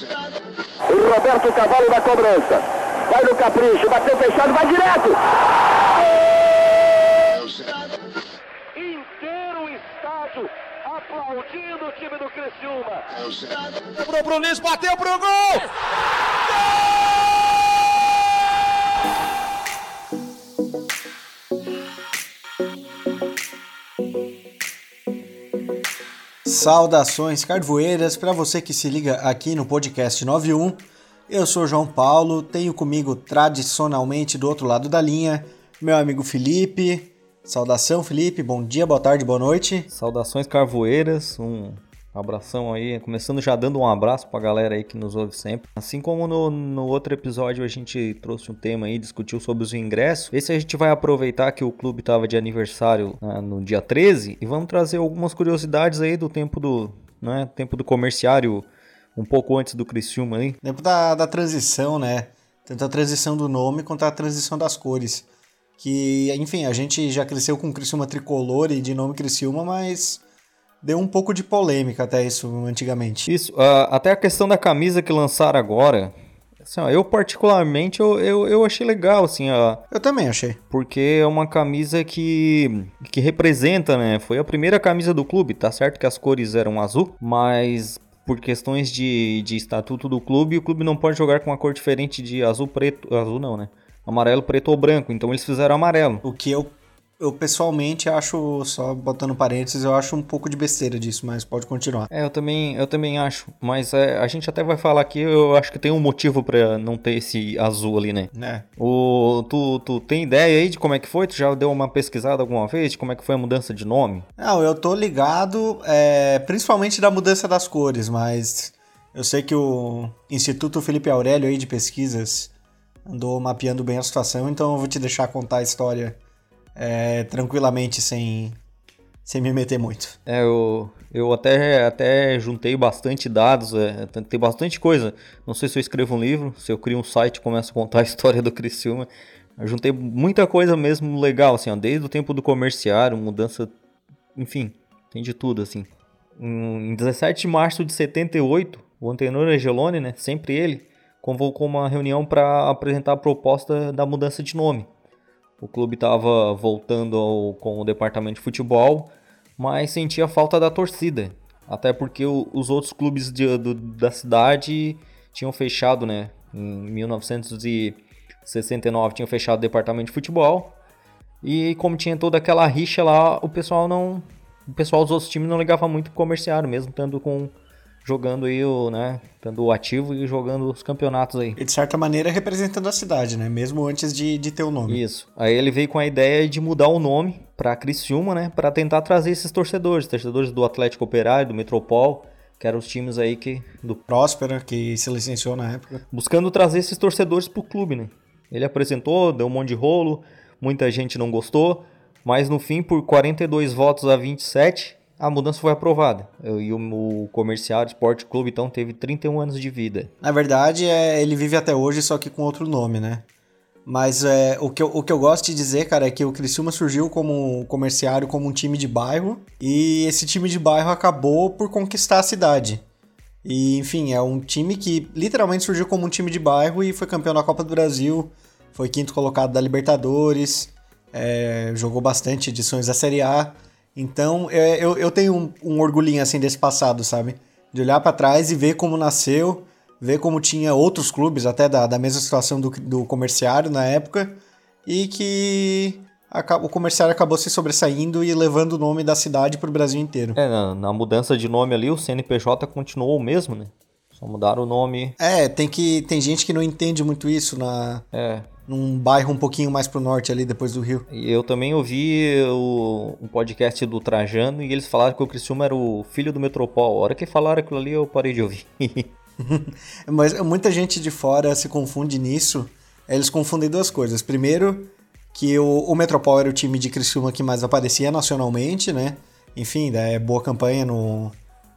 O Roberto Cavalo da cobrança. Vai no capricho, bateu fechado, vai direto. Inteiro o estádio aplaudindo o time do Criciúma. Sobrou pro Luiz, bateu pro gol! Saudações carvoeiras para você que se liga aqui no podcast 91. Eu sou João Paulo, tenho comigo tradicionalmente do outro lado da linha meu amigo Felipe. Saudação, Felipe. Bom dia, boa tarde, boa noite. Saudações carvoeiras, um abração aí, começando já dando um abraço pra galera aí que nos ouve sempre. Assim como no, no outro episódio a gente trouxe um tema aí, discutiu sobre os ingressos, esse a gente vai aproveitar que o clube tava de aniversário né, no dia 13 e vamos trazer algumas curiosidades aí do tempo do, né, tempo do comerciário, um pouco antes do Criciúma aí. Tempo da, da transição, né? Tanto a transição do nome quanto a transição das cores. Que, enfim, a gente já cresceu com Criciúma tricolor e de nome Criciúma, mas deu um pouco de polêmica até isso antigamente. Isso, uh, até a questão da camisa que lançaram agora. Assim, ó, eu particularmente eu, eu, eu, achei legal, assim, ó, Eu também achei. Porque é uma camisa que, que representa, né? Foi a primeira camisa do clube, tá certo que as cores eram azul, mas por questões de, de estatuto do clube, o clube não pode jogar com uma cor diferente de azul, preto, azul não, né? Amarelo, preto ou branco, então eles fizeram amarelo. O que eu eu pessoalmente acho, só botando parênteses, eu acho um pouco de besteira disso, mas pode continuar. É, eu também, eu também acho. Mas é, a gente até vai falar aqui, eu acho que tem um motivo para não ter esse azul ali, né? É. O, tu, tu tem ideia aí de como é que foi? Tu já deu uma pesquisada alguma vez de como é que foi a mudança de nome? Não, eu tô ligado, é, principalmente da mudança das cores, mas eu sei que o Instituto Felipe Aurélio aí de pesquisas andou mapeando bem a situação, então eu vou te deixar contar a história é, tranquilamente, sem, sem me meter muito. É, eu, eu até, até juntei bastante dados, é, tem bastante coisa. Não sei se eu escrevo um livro, se eu crio um site e começo a contar a história do Criciúma. Eu juntei muita coisa mesmo legal, assim, ó, desde o tempo do comerciário, mudança, enfim, tem de tudo, assim. Em 17 de março de 78, o Antenor Angeloni, né, sempre ele, convocou uma reunião para apresentar a proposta da mudança de nome. O clube estava voltando ao, com o departamento de futebol, mas sentia falta da torcida. Até porque o, os outros clubes de, do, da cidade tinham fechado, né? Em 1969 tinham fechado o departamento de futebol. E como tinha toda aquela rixa lá, o pessoal não. O pessoal dos outros times não ligava muito pro comerciário, mesmo estando com jogando aí o, né, estando ativo e jogando os campeonatos aí. E de certa maneira representando a cidade, né, mesmo antes de, de ter o nome. Isso. Aí ele veio com a ideia de mudar o nome para Criciúma, né, para tentar trazer esses torcedores, torcedores do Atlético Operário, do Metropol, que eram os times aí que do Próspera, que se licenciou na época. Buscando trazer esses torcedores pro clube, né? Ele apresentou, deu um monte de rolo, muita gente não gostou, mas no fim por 42 votos a 27, a mudança foi aprovada. E o, Comerciário Esporte Clube, então, teve 31 anos de vida. Na verdade, é, ele vive até hoje, só que com outro nome, né? Mas é, o, que eu, o que eu gosto de dizer, cara, é que o Criciúma surgiu como comerciário, como um time de bairro, e esse time de bairro acabou por conquistar a cidade. E, enfim, é um time que literalmente surgiu como um time de bairro e foi campeão da Copa do Brasil, foi quinto colocado da Libertadores, é, jogou bastante edições da Série A. Então, é, eu, eu tenho um, um, orgulhinho, assim, desse passado, sabe? De olhar para trás e ver como nasceu, ver como tinha outros clubes, até da, da mesma situação do, do comerciário na época, e que o comerciário acabou se sobressaindo e levando o nome da cidade pro Brasil inteiro. É, na, na mudança de nome ali, o CNPJ continuou o mesmo, né? Só mudaram o nome. É, tem que tem gente que não entende muito isso na é. Num bairro um pouquinho mais pro norte ali depois do Rio. E eu também ouvi o um podcast do Trajano e eles falaram que o Criciúma era o filho do Metropol. A hora que falaram aquilo ali eu parei de ouvir. Mas muita gente de fora se confunde nisso. Eles confundem duas coisas. Primeiro, que o, o Metropol era o time de Criciúma que mais aparecia nacionalmente, né? Enfim, é boa campanha no,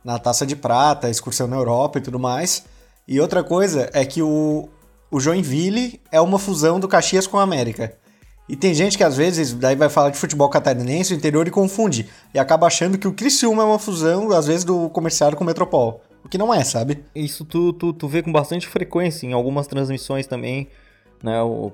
na Taça de Prata, excursão na Europa e tudo mais. E outra coisa é que o, o Joinville é uma fusão do Caxias com a América. E tem gente que às vezes daí vai falar de futebol catarinense, o interior e confunde. E acaba achando que o Criciúma é uma fusão, às vezes, do comerciário com o Metropol. o que não é, sabe? Isso tu, tu, tu vê com bastante frequência em algumas transmissões também, né? O,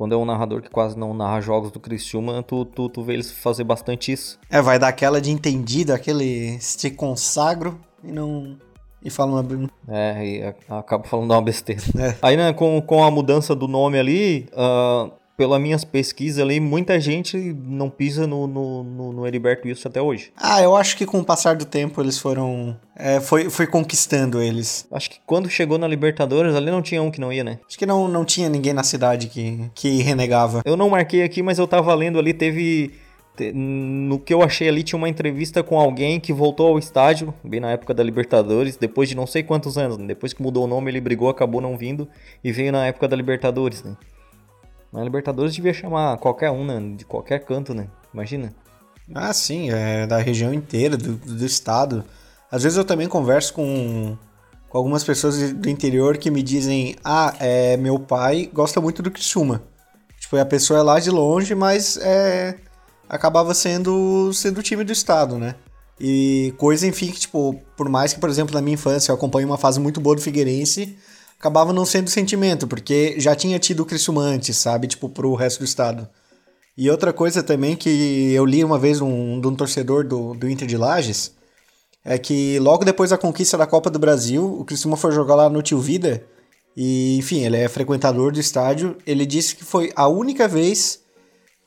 quando é um narrador que quase não narra jogos do Criciúma, tu, tu, tu vê eles fazer bastante isso. É, vai dar aquela de entendido, aquele se consagro e não. E fala uma. É, e acaba falando uma besteira. É. Aí, né, com, com a mudança do nome ali, uh, pelas minhas pesquisas ali, muita gente não pisa no, no, no, no Heriberto Wilson até hoje. Ah, eu acho que com o passar do tempo eles foram. É, foi, foi conquistando eles. Acho que quando chegou na Libertadores, ali não tinha um que não ia, né? Acho que não, não tinha ninguém na cidade que, que renegava. Eu não marquei aqui, mas eu tava lendo ali, teve. No que eu achei ali, tinha uma entrevista com alguém que voltou ao estádio, bem na época da Libertadores, depois de não sei quantos anos. Né? Depois que mudou o nome, ele brigou, acabou não vindo e veio na época da Libertadores, né? Na Libertadores devia chamar qualquer um, né? De qualquer canto, né? Imagina. Ah, sim, é da região inteira, do, do estado. Às vezes eu também converso com, com algumas pessoas do interior que me dizem: Ah, é, meu pai gosta muito do Criciúma. Tipo, a pessoa é lá de longe, mas é, acabava sendo, sendo o time do estado, né? E coisa, enfim, que, tipo, por mais que, por exemplo, na minha infância eu acompanhe uma fase muito boa do Figueirense, acabava não sendo sentimento, porque já tinha tido o Criciúma antes, sabe? Tipo, pro resto do estado. E outra coisa também que eu li uma vez de um, de um torcedor do, do Inter de Lages, é que logo depois da conquista da Copa do Brasil, o Criciúma foi jogar lá no Tio Vida, e enfim, ele é frequentador do estádio, ele disse que foi a única vez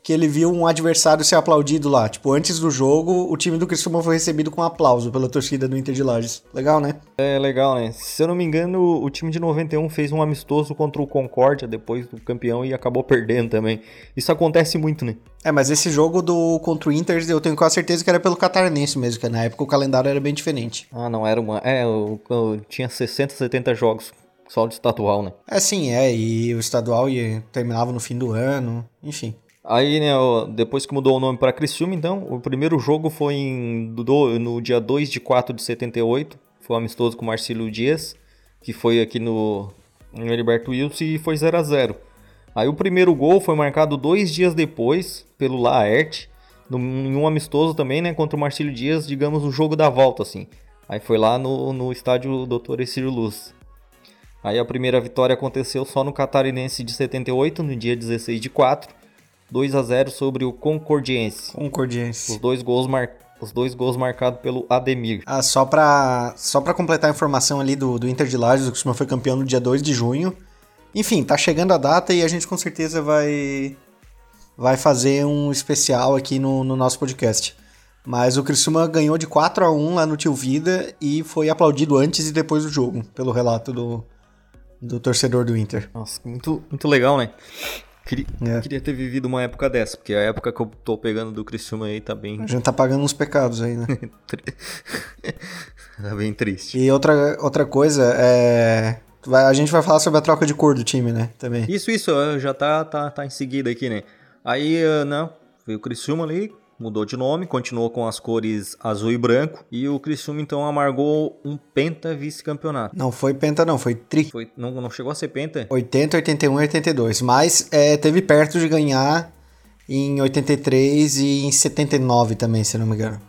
que ele viu um adversário ser aplaudido lá. Tipo, antes do jogo, o time do Criciúma foi recebido com aplauso pela torcida do Inter de Lages. Legal, né? É, legal, né? Se eu não me engano, o time de 91 fez um amistoso contra o Concórdia depois do campeão e acabou perdendo também. Isso acontece muito, né? É, mas esse jogo do contra o Inter, eu tenho quase certeza que era pelo catarinense mesmo, que na época o calendário era bem diferente. Ah, não, era uma... É, eu, eu tinha 60, 70 jogos só de estadual, né? É, sim, é, e o estadual ia, terminava no fim do ano, enfim. Aí, né, depois que mudou o nome para Criciúma, então, o primeiro jogo foi em, do, no dia 2 de 4 de 78, foi um amistoso com o Marcelo Dias, que foi aqui no, no Heriberto Wilson e foi 0 a 0 Aí o primeiro gol foi marcado dois dias depois, pelo Laerte, em um amistoso também, né, contra o Marcelo Dias, digamos, o jogo da volta, assim. Aí foi lá no, no estádio Dr. Ecílio Luz. Aí a primeira vitória aconteceu só no Catarinense de 78, no dia 16 de 4, 2 a 0 sobre o Concordiense. Concordiense. Os dois gols mar... os dois gols marcados pelo Ademir. Ah, só pra, só pra completar a informação ali do, do Inter de Lages, o Criciúma foi campeão no dia 2 de junho. Enfim, tá chegando a data e a gente com certeza vai vai fazer um especial aqui no, no nosso podcast. Mas o Criciúma ganhou de 4 a 1 lá no Tio Vida e foi aplaudido antes e depois do jogo, pelo relato do, do torcedor do Inter. Nossa, muito, muito legal, né? Queria, é. queria, ter vivido uma época dessa, porque a época que eu tô pegando do Criciúma aí tá bem. A gente tá pagando uns pecados aí, né? tá bem triste. E outra, outra coisa, é. A gente vai falar sobre a troca de cor do time, né? Também. Isso, isso, já tá, tá, tá em seguida aqui, né? Aí, não, veio o Criciúma ali, mudou de nome, continuou com as cores azul e branco. E o Criciúma então amargou um penta vice-campeonato. Não foi penta não, foi tri. Foi, não, não chegou a ser penta? 80, 81 e 82. Mas é, teve perto de ganhar em 83 e em 79 também, se não me engano.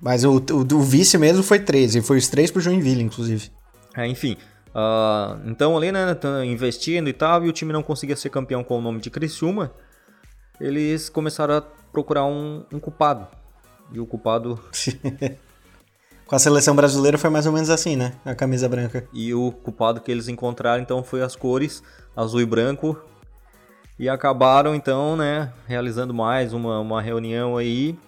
Mas o, o, o vice mesmo foi 13, foi os três pro Joinville, inclusive. É, enfim. Uh, então ali, né, tá investindo e tal, e o time não conseguia ser campeão com o nome de Criciúma. Eles começaram a procurar um, um culpado. E o culpado. Com a seleção brasileira foi mais ou menos assim, né? A camisa branca. E o culpado que eles encontraram então foi as cores azul e branco. E acabaram então, né, realizando mais uma, uma reunião aí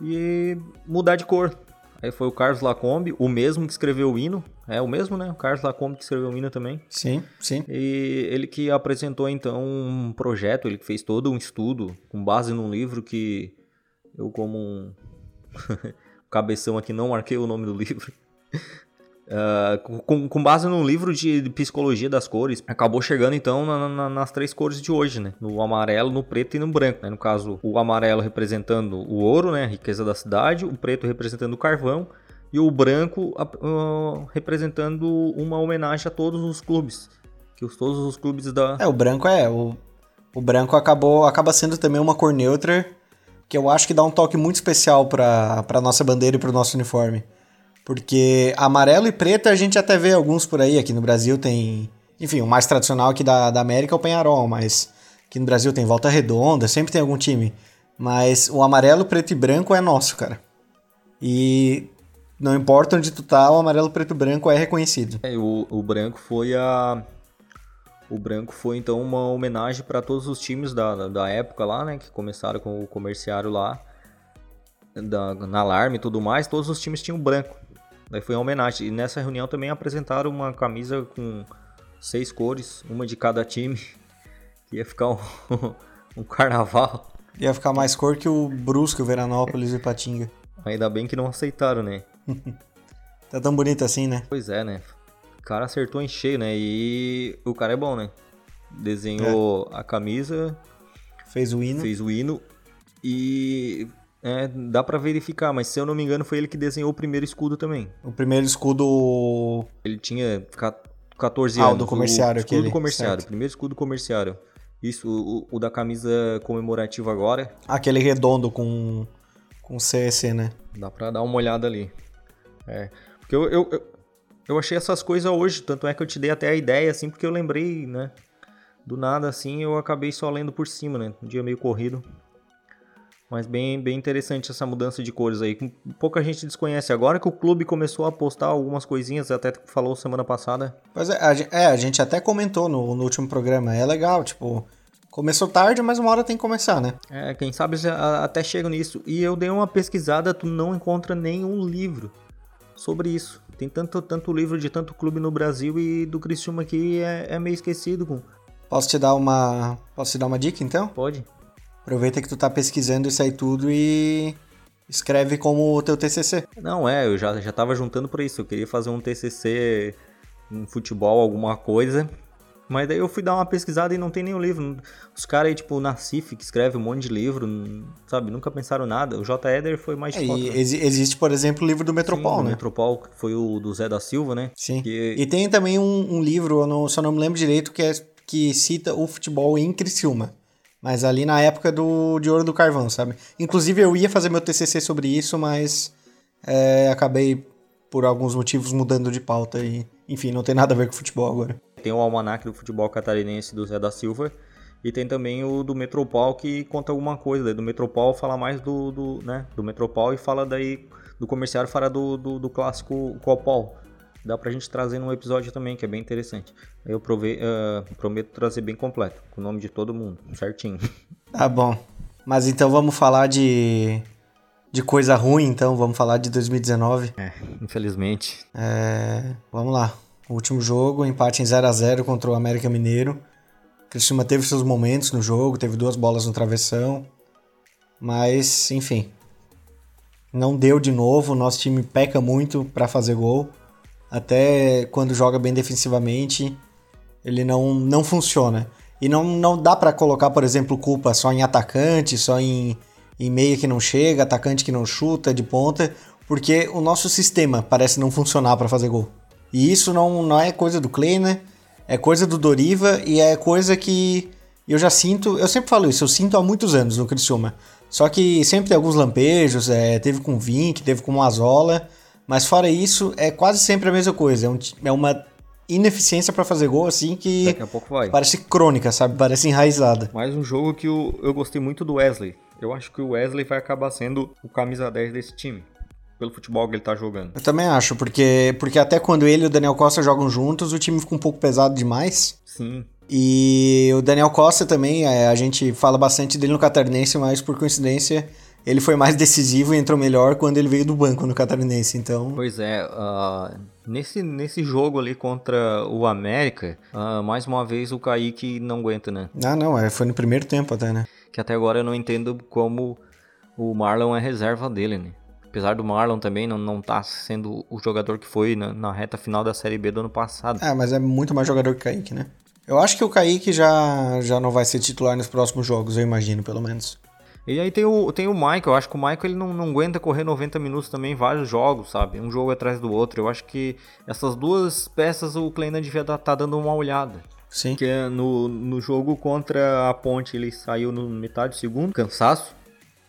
e mudar de cor. Aí foi o Carlos Lacombe, o mesmo que escreveu o hino. É o mesmo, né? O Carlos Lacombe que escreveu o hino também. Sim, sim. E ele que apresentou então um projeto, ele que fez todo um estudo com base num livro que eu como um cabeção aqui não marquei o nome do livro. Uh, com, com, base num livro de, psicologia das cores, acabou chegando então na, na, nas três cores de hoje, né? No amarelo, no preto e no branco, né? No caso, o amarelo representando o ouro, né? A riqueza da cidade, o preto representando o carvão e o branco uh, representando uma homenagem a todos os clubes, que os, todos os clubes da... É, o branco é, o, o branco acabou, acaba sendo também uma cor neutra, que eu acho que dá um toque muito especial para a nossa bandeira e para o nosso uniforme. Porque amarelo e preto a gente até vê alguns por aí. Aqui no Brasil tem. Enfim, o mais tradicional aqui da, da América é o Penharol, mas aqui no Brasil tem Volta Redonda, sempre tem algum time. Mas o amarelo, preto e branco é nosso, cara. E não importa onde tu tá, o amarelo, preto e branco é reconhecido. É, o, o branco foi a. O branco foi então uma homenagem para todos os times da, da época lá, né? Que começaram com o comerciário lá, da, na alarme e tudo mais. Todos os times tinham branco. Daí foi uma homenagem. E nessa reunião também apresentaram uma camisa com seis cores, uma de cada time. Ia ficar um, um carnaval. Ia ficar mais cor que o Brusque, o Veranópolis e o Patinga. Ainda bem que não aceitaram, né? tá tão bonito assim, né? Pois é, né? O cara acertou em cheio, né? E o cara é bom, né? Desenhou é. a camisa. Fez o hino. Fez o hino. E é, dá para verificar, mas se eu não me engano foi ele que desenhou o primeiro escudo também. O primeiro escudo... Ele tinha 14 ah, anos. Ah, do comerciário o escudo aquele. comerciário, certo. primeiro escudo comerciário. Isso, o, o, da camisa comemorativa agora. Aquele redondo com, com CEC, né? Dá pra dar uma olhada ali. É, porque eu, eu, eu, eu achei essas coisas hoje, tanto é que eu te dei até a ideia, assim, porque eu lembrei, né? Do nada, assim, eu acabei só lendo por cima, né? Um dia meio corrido. Mas bem, bem interessante essa mudança de cores aí. Pouca gente desconhece. Agora que o clube começou a postar algumas coisinhas, até que falou semana passada. Pois é, a, é, a gente até comentou no, no último programa. É legal, tipo, Começou tarde, mas uma hora tem que começar, né? É, quem sabe até chega nisso. E eu dei uma pesquisada, tu não encontra nenhum livro sobre isso. Tem tanto, tanto livro de tanto clube no Brasil e do Criciúma que é, é meio esquecido. Com... Posso te dar uma. Posso te dar uma dica então? Pode. Aproveita que tu tá pesquisando isso aí tudo e escreve como o teu TCC. Não, é, eu já, já tava juntando por isso. Eu queria fazer um TCC em futebol, alguma coisa. Mas daí eu fui dar uma pesquisada e não tem nenhum livro. Os caras aí, tipo, o Nassif, que escreve um monte de livro, sabe, nunca pensaram nada. O J. Eder foi mais é, ex Existe, por exemplo, o livro do Metropol, Sim, né? O Metropol, que foi o do Zé da Silva, né? Sim. Que... E tem também um, um livro, eu não, só não me lembro direito, que, é, que cita o futebol em Criciúma. Mas ali na época do, de Ouro do Carvão, sabe? Inclusive eu ia fazer meu TCC sobre isso, mas é, acabei, por alguns motivos, mudando de pauta e, enfim, não tem nada a ver com futebol agora tem o Almanac do Futebol Catarinense do Zé da Silva e tem também o do Metropol que conta alguma coisa. Do Metropol fala mais do, do, né, do Metropol e fala daí do comerciário fala do, do, do clássico Copol. Dá pra gente trazer num episódio também, que é bem interessante. Eu provei, uh, prometo trazer bem completo, com o nome de todo mundo, certinho. Tá bom. Mas então vamos falar de, de coisa ruim, então vamos falar de 2019. É, infelizmente. É, vamos lá. O último jogo, empate em 0 a 0 contra o América Mineiro. Criciúma teve seus momentos no jogo, teve duas bolas no travessão. Mas, enfim. Não deu de novo, nosso time peca muito para fazer gol. Até quando joga bem defensivamente, ele não, não funciona. E não, não dá para colocar, por exemplo, culpa só em atacante, só em, em meia que não chega, atacante que não chuta de ponta, porque o nosso sistema parece não funcionar para fazer gol. E isso não, não é coisa do Kleiner, é coisa do Doriva e é coisa que eu já sinto, eu sempre falo isso, eu sinto há muitos anos no Criciúma. Só que sempre tem alguns lampejos, é, teve com o Vink, teve com o Azola, mas fora isso, é quase sempre a mesma coisa. É, um, é uma ineficiência para fazer gol, assim, que Daqui a pouco vai. parece crônica, sabe? Parece enraizada. Mais um jogo que eu, eu gostei muito do Wesley. Eu acho que o Wesley vai acabar sendo o camisa 10 desse time pelo futebol que ele tá jogando. Eu também acho, porque, porque até quando ele e o Daniel Costa jogam juntos, o time fica um pouco pesado demais. Sim. E o Daniel Costa também, é, a gente fala bastante dele no Catarinense, mas por coincidência ele foi mais decisivo e entrou melhor quando ele veio do banco no Catarinense, então... Pois é, uh, nesse, nesse jogo ali contra o América, uh, mais uma vez o Kaique não aguenta, né? Ah, não, é, foi no primeiro tempo até, né? Que até agora eu não entendo como o Marlon é reserva dele, né? apesar do Marlon também não, não tá sendo o jogador que foi na, na, reta final da Série B do ano passado. É, mas é muito mais jogador que o Kaique, né? Eu acho que o Kaique já, já não vai ser titular nos próximos jogos, eu imagino, pelo menos. E aí tem o, tem o Michael, eu acho que o Michael ele não, não aguenta correr 90 minutos também em vários jogos, sabe? Um jogo atrás do outro. Eu acho que essas duas peças o Kleina devia estar tá dando uma olhada. Sim. Porque no, no jogo contra a Ponte ele saiu no metade do segundo, cansaço.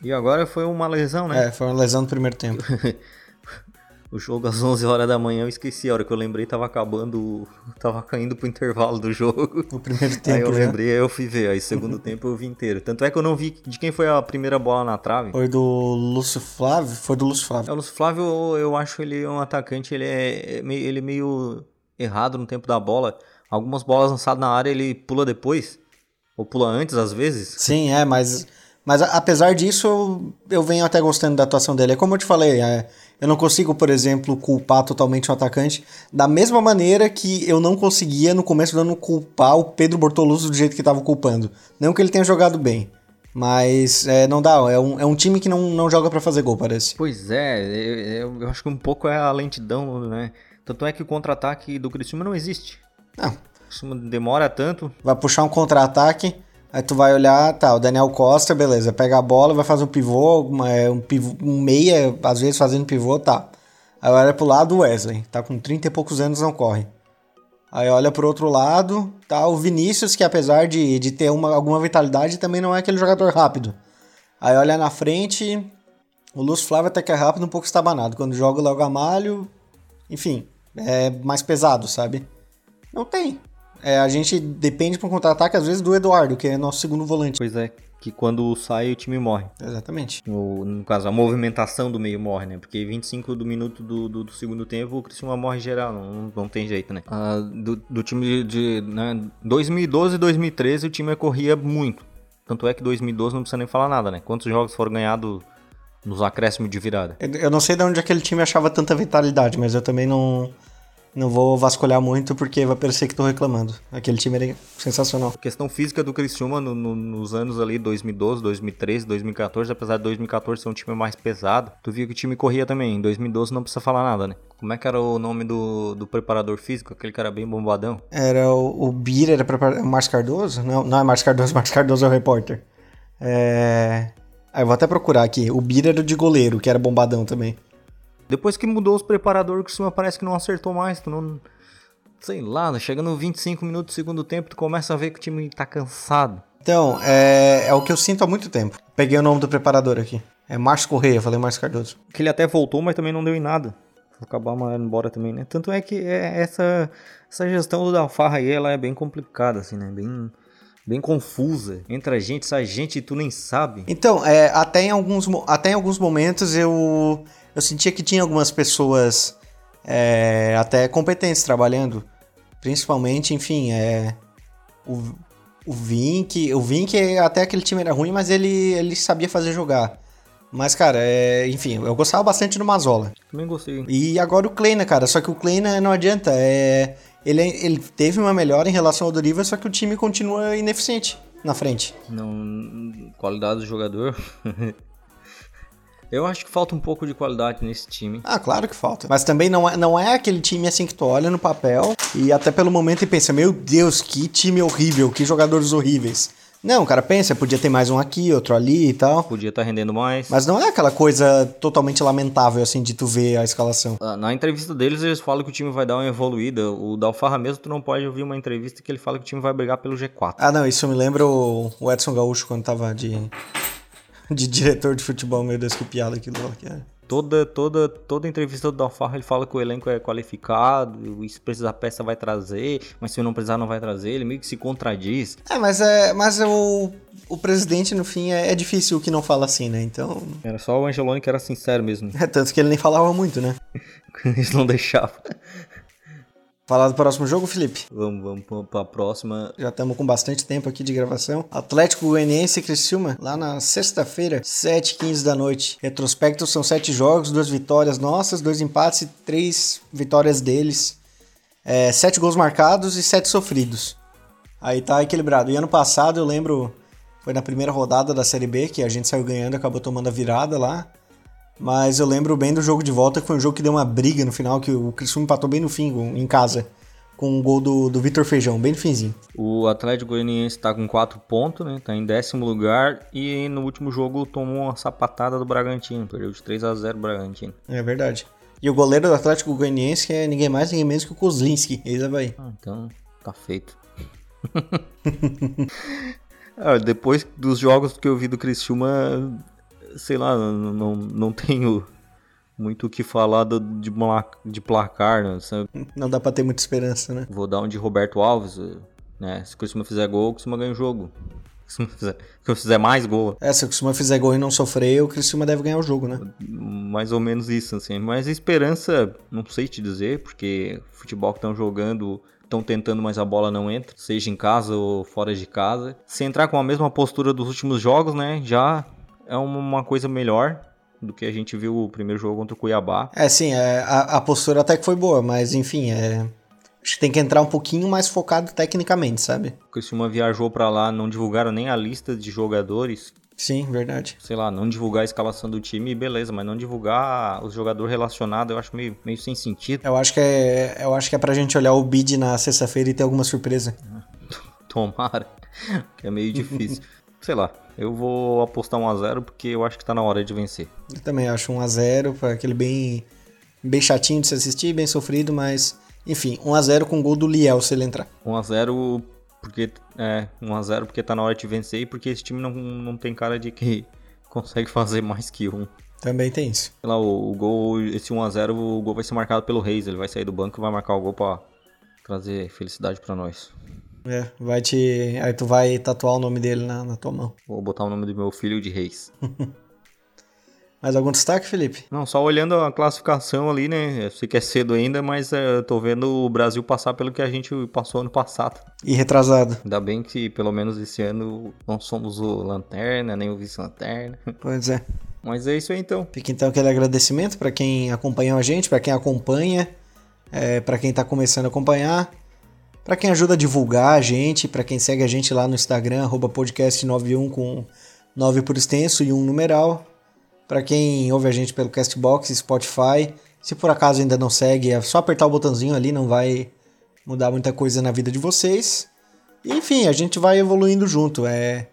E agora foi uma lesão, né? É, foi uma lesão no primeiro tempo. o jogo às 11 horas da manhã, eu esqueci. A hora que eu lembrei, tava acabando. Tava caindo pro intervalo do jogo. O primeiro tempo. Aí eu já. lembrei, aí eu fui ver. Aí, segundo tempo, eu vi inteiro. Tanto é que eu não vi de quem foi a primeira bola na trave. Foi do Lúcio Flávio? Foi do Lúcio É, Flávio. o Lúcio Flávio, eu- eu acho ele um atacante, ele é, é ele é meio errado no tempo da bola. Algumas bolas lançadas na área, ele pula depois. Ou pula antes, às vezes. Sim, é, mas, mas apesar disso, eu, eu venho até gostando da atuação dele. É como eu te falei, é, eu não consigo, por exemplo, culpar totalmente o atacante da mesma maneira que eu não conseguia no começo do ano culpar o Pedro Bortoluso do jeito que estava culpando. Não que ele tenha jogado bem, mas é, não dá, é um, é um time que não, não joga pra fazer gol, parece. Pois é, eu, eu- eu acho que um pouco é a lentidão, né? Tanto é que o contra-ataque do Criciúma não existe. Não, O Criciúma demora tanto. vai puxar um contra-ataque, aí tu vai olhar, tá, o Daniel Costa, beleza, pega a bola, vai fazer um pivô, uma- é, um, pivô, um meia, às vezes fazendo pivô, tá. Aí olha pro lado o Wesley, tá com 30 e poucos anos, não corre. Aí olha pro outro lado, tá o Vinícius, que apesar de, de ter uma, alguma vitalidade, também não é aquele jogador rápido. Aí olha na frente, o Lúcio Flávio até que é rápido, um pouco estabanado. Quando joga logo a malho, enfim, é mais pesado, sabe? Não tem. É, a gente depende para um contra-ataque, às vezes, do Eduardo, que é nosso segundo volante. Pois é, que quando sai o time morre. Exatamente. No, no caso, a movimentação do meio morre, né? Porque 25 do minuto do, do, do segundo tempo, o Criciúma morre geral, não, não tem jeito, né? Ah, do, do time de, né, 2012 e 2013 o time corria muito. Tanto é que 2012 não precisa nem falar nada, né? Quantos jogos foram ganhados nos acréscimos de virada? Eu não sei de onde aquele time achava tanta vitalidade, mas eu também não, não vou vasculhar muito porque vai parecer que tô reclamando. Aquele time era sensacional. A questão física do Criciúma no- no- nos anos ali 2012, 2013, 2014, apesar de 2014 ser um time mais pesado, tu viu que o time corria também. Em 2012 não precisa falar nada, né? Como é que era o nome do, do preparador físico? Aquele cara bem bombadão. Era o, o Bira, era prepar... o Márcio Cardoso? Não, não é Márcio Cardoso, Márcio Cardoso é o repórter. É... Ah, eu vou até procurar aqui. O Bira era o de goleiro, que era bombadão também. Depois que mudou os preparadores, o Criciúma parece que não acertou mais. Tu não. Sei lá, né? chegando 25 minutos do segundo tempo, tu começa a ver que o time tá cansado. Então, é, é o que eu sinto há muito tempo. Peguei o nome do preparador aqui. É Márcio Correia, falei Márcio Cardoso. Que ele até voltou, mas também não deu em nada. Acabar mandando embora também, né? Tanto é que é essa, essa gestão do Dalfarra aí, ela é bem complicada, assim, né? Bem, bem confusa. Entra a gente, sai gente e tu nem sabe. Então, é, até, em alguns, até em alguns momentos eu, eu sentia que tinha algumas pessoas é, até competentes trabalhando. Principalmente, enfim, é, o, o Vink. O Vink, até aquele time era ruim, mas ele, ele sabia fazer jogar. Mas, cara, é, enfim, eu gostava bastante do Mazola. Também gostei. E agora o Kleina, cara. Só que o Kleina não adianta. É, ele, ele teve uma melhora em relação ao Doriva, só que o time continua ineficiente na frente. Não, qualidade do jogador. Eu acho que falta um pouco de qualidade nesse time. Ah, claro que falta. Mas também não é, não é aquele time assim que tu olha no papel e até pelo momento e pensa: Meu Deus, que time horrível, que jogadores horríveis. Não, cara, pensa, podia ter mais um aqui, outro ali e tal. Podia estar rendendo mais. Mas não é aquela coisa totalmente lamentável assim de tu ver a escalação. Ah, Na entrevista deles, eles falam que o time vai dar uma evoluída. O Dalfarra mesmo, tu não pode ouvir uma entrevista que ele fala que o time vai brigar pelo G4. Ah, não, isso me lembra o o Edson Gaúcho quando tava de, de diretor de futebol. Meu Deus, que piada aquilo lá que era. Toda, toda, toda entrevista do Dalfarra ele fala que o elenco é qualificado, e se precisar peça vai trazer, mas se não precisar não vai trazer, ele meio que se contradiz. É, mas, é, mas o, o presidente, no fim, é, é difícil o que não fala assim, né? Então. Era só o Angeloni que era sincero mesmo. É tanto que ele nem falava muito, né? Eles não deixavam. Falar do próximo jogo, Felipe? Vamos, vamos pra- pra próxima. Já estamos com bastante tempo aqui de gravação. Atlético Goianiense e Criciúma, lá na sexta-feira, 7h15 da noite. Retrospecto são sete jogos, duas vitórias nossas, dois empates e três vitórias deles. É, sete gols marcados e sete sofridos. Aí tá equilibrado. E ano passado eu lembro, foi na primeira rodada da Série B, que a gente saiu ganhando, acabou tomando a virada lá. Mas eu lembro bem do jogo de volta, que foi um jogo que deu uma briga no final, que o Criciúma empatou bem no fim, em casa. Com um gol do, do Vitor Feijão, bem no finzinho. O Atlético Goianiense tá com 4 pontos, né? Tá em décimo lugar e no último jogo tomou uma sapatada do Bragantino. Perdeu de 3 a 0 o Bragantino. É verdade. E o goleiro do Atlético Goianiense é ninguém mais, ninguém menos que o Kozlinski, ex-Havaí. Ah, então tá feito. Ah, depois dos jogos que eu vi do Criciúma, sei lá, não, não, tenho muito o que falar do, de, de placar, né? Não dá pra ter muita esperança, né? Vou dar um de Roberto Alves, né? Se o Criciúma fizer gol, o Criciúma ganha o jogo. Se o fizer, se fizer mais gol. É, se o Criciúma fizer gol e não sofrer, o Criciúma deve ganhar o jogo, né? Mais ou menos isso, assim. Mas a esperança, não sei te dizer, porque o futebol que estão jogando estão tentando, mas a bola não entra, seja em casa ou fora de casa. Se entrar com a mesma postura dos últimos jogos, né, já é uma coisa melhor do que a gente viu o primeiro jogo contra o Cuiabá. É, sim, é, a, a postura até que foi boa, mas enfim, é, acho que tem que entrar um pouquinho mais focado tecnicamente, sabe? O Criciúma viajou para lá, não divulgaram nem a lista de jogadores. Sim, verdade. Sei lá, não divulgar a escalação do time, beleza, mas não divulgar os jogadores relacionados, eu acho meio, meio sem sentido. Eu acho que é, eu acho que é pra gente olhar o bid na sexta-feira e ter alguma surpresa. Tomara, que é meio difícil. Sei lá, eu vou apostar 1x0 porque eu acho que tá na hora de vencer. Eu também acho 1x0, para aquele bem, bem chatinho de se assistir, bem sofrido, mas enfim, 1x0 com gol do Liel se ele entrar. 1x0 porque é 1x0 porque tá na hora de vencer e porque esse time não, não tem cara de que consegue fazer mais que um. Também tem isso. Sei lá, o, o gol, esse 1x0, o gol vai ser marcado pelo Reis. Ele vai sair do banco e vai marcar o gol pra trazer felicidade para nós. É, vai te. Aí tu vai tatuar o nome dele na, na tua mão. Vou botar o nome do meu filho de Reis. Mais algum destaque, Felipe? Não, só olhando a classificação ali, né? Eu sei que é cedo ainda, mas é, eu tô vendo o Brasil passar pelo que a gente passou ano passado. E retrasado. Ainda bem que pelo menos esse ano não somos o Lanterna, nem o Vice-Lanterna. Pois é. Mas é isso aí então. Fica então aquele agradecimento para quem acompanhou a gente, para quem acompanha, é, para quem tá começando a acompanhar. Para quem ajuda a divulgar a gente, para quem segue a gente lá no Instagram, podcast91 com 9 por extenso e um numeral. Para quem ouve a gente pelo Castbox, Spotify, se por acaso ainda não segue, é só apertar o botãozinho ali, não vai mudar muita coisa na vida de vocês. E, enfim, a gente vai evoluindo junto. É,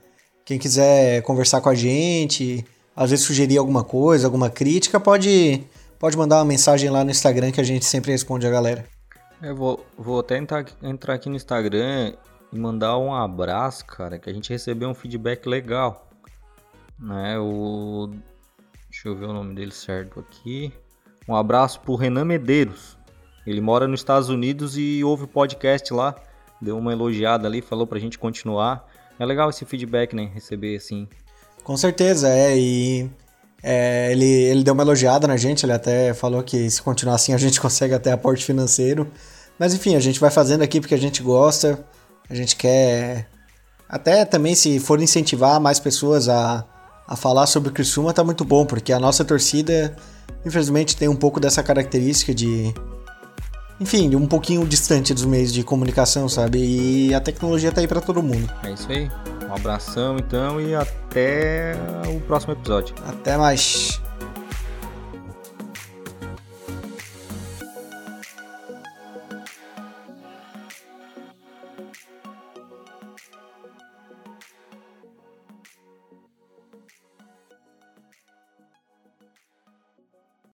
quem quiser conversar com a gente, às vezes sugerir alguma coisa, alguma crítica, pode, pode mandar uma mensagem lá no Instagram que a gente sempre responde a galera. Eu vou, vou até entrar, entrar aqui no Instagram e mandar um abraço, cara, que a gente recebeu um feedback legal. Né, o Deixa eu ver o nome dele certo aqui. Um abraço pro Renan Medeiros. Ele mora nos Estados Unidos e ouve o podcast lá. Deu uma elogiada ali, falou pra gente continuar. É legal esse feedback, né? Receber assim. Com certeza, é. E é, ele, ele deu uma elogiada na gente. Ele até falou que se continuar assim a gente consegue até aporte financeiro. Mas enfim, a gente vai fazendo aqui porque a gente gosta. A gente quer. Até também, se for incentivar mais pessoas a a falar sobre o Criciúma tá muito bom, porque a nossa torcida, infelizmente, tem um pouco dessa característica de. Enfim, um pouquinho distante dos meios de comunicação, sabe? E a tecnologia tá aí para todo mundo. É isso aí. Um abração então e até o próximo episódio. Até mais.